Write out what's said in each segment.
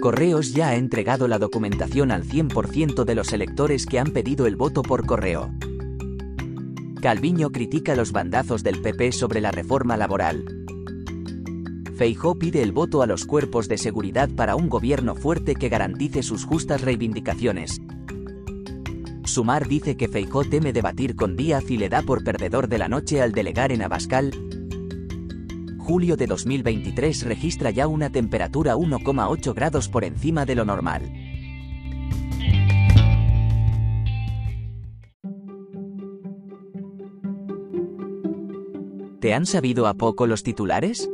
Correos ya ha entregado la documentación al 100% de los electores que han pedido el voto por correo. Calviño critica los bandazos del PP sobre la reforma laboral. Feijó pide el voto a los cuerpos de seguridad para un gobierno fuerte que garantice sus justas reivindicaciones. Sumar dice que Feijó teme debatir con Díaz y le da por perdedor de la noche al delegar en Abascal, julio de 2023 registra ya una temperatura 1,8 grados por encima de lo normal. ¿Te han sabido a poco los titulares?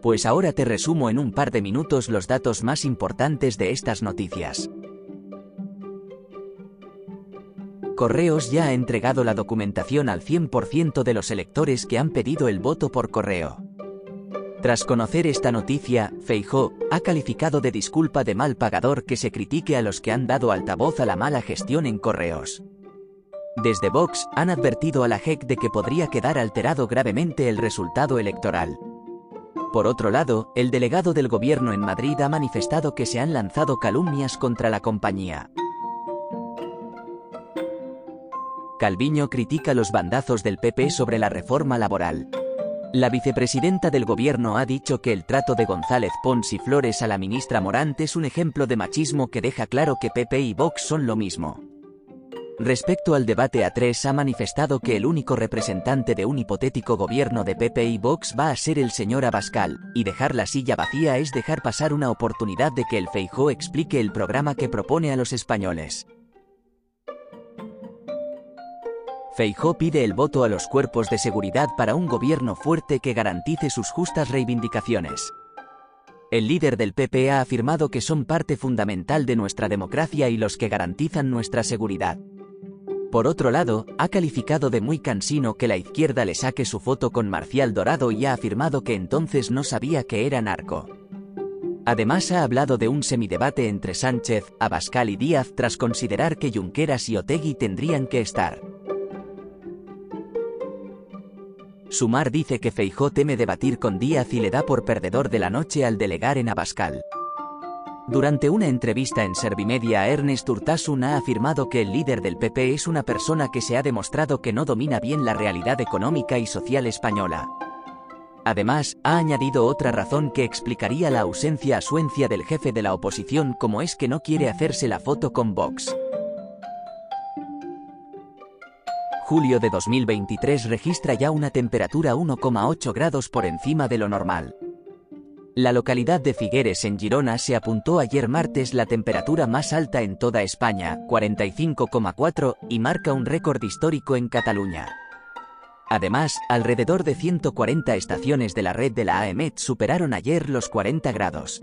Pues ahora te resumo en un par de minutos los datos más importantes de estas noticias. Correos ya ha entregado la documentación al 100% de los electores que han pedido el voto por correo. Tras conocer esta noticia, Feijó ha calificado de disculpa de mal pagador que se critique a los que han dado altavoz a la mala gestión en correos. Desde Vox han advertido a la JEC de que podría quedar alterado gravemente el resultado electoral. Por otro lado, el delegado del gobierno en Madrid ha manifestado que se han lanzado calumnias contra la compañía. Calviño critica los bandazos del PP sobre la reforma laboral. La vicepresidenta del gobierno ha dicho que el trato de González Pons y Flores a la ministra Morant es un ejemplo de machismo que deja claro que PP y Vox son lo mismo. Respecto al debate A3 ha manifestado que el único representante de un hipotético gobierno de PP y Vox va a ser el señor Abascal, y dejar la silla vacía es dejar pasar una oportunidad de que el Feijó explique el programa que propone a los españoles. Feijó pide el voto a los cuerpos de seguridad para un gobierno fuerte que garantice sus justas reivindicaciones. El líder del PP ha afirmado que son parte fundamental de nuestra democracia y los que garantizan nuestra seguridad. Por otro lado, ha calificado de muy cansino que la izquierda le saque su foto con Marcial Dorado y ha afirmado que entonces no sabía que era narco. Además ha hablado de un semidebate entre Sánchez, Abascal y Díaz tras considerar que Junqueras y Otegui tendrían que estar. Sumar dice que Feijó teme debatir con Díaz y le da por perdedor de la noche al delegar en Abascal. Durante una entrevista en Servimedia, Ernest Urtasun ha afirmado que el líder del PP es una persona que se ha demostrado que no domina bien la realidad económica y social española. Además, ha añadido otra razón que explicaría la ausencia asuencia del jefe de la oposición como es que no quiere hacerse la foto con Vox. Julio de 2023 registra ya una temperatura 1,8 grados por encima de lo normal. La localidad de Figueres en Girona se apuntó ayer martes la temperatura más alta en toda España, 45,4, y marca un récord histórico en Cataluña. Además, alrededor de 140 estaciones de la red de la AEMET superaron ayer los 40 grados.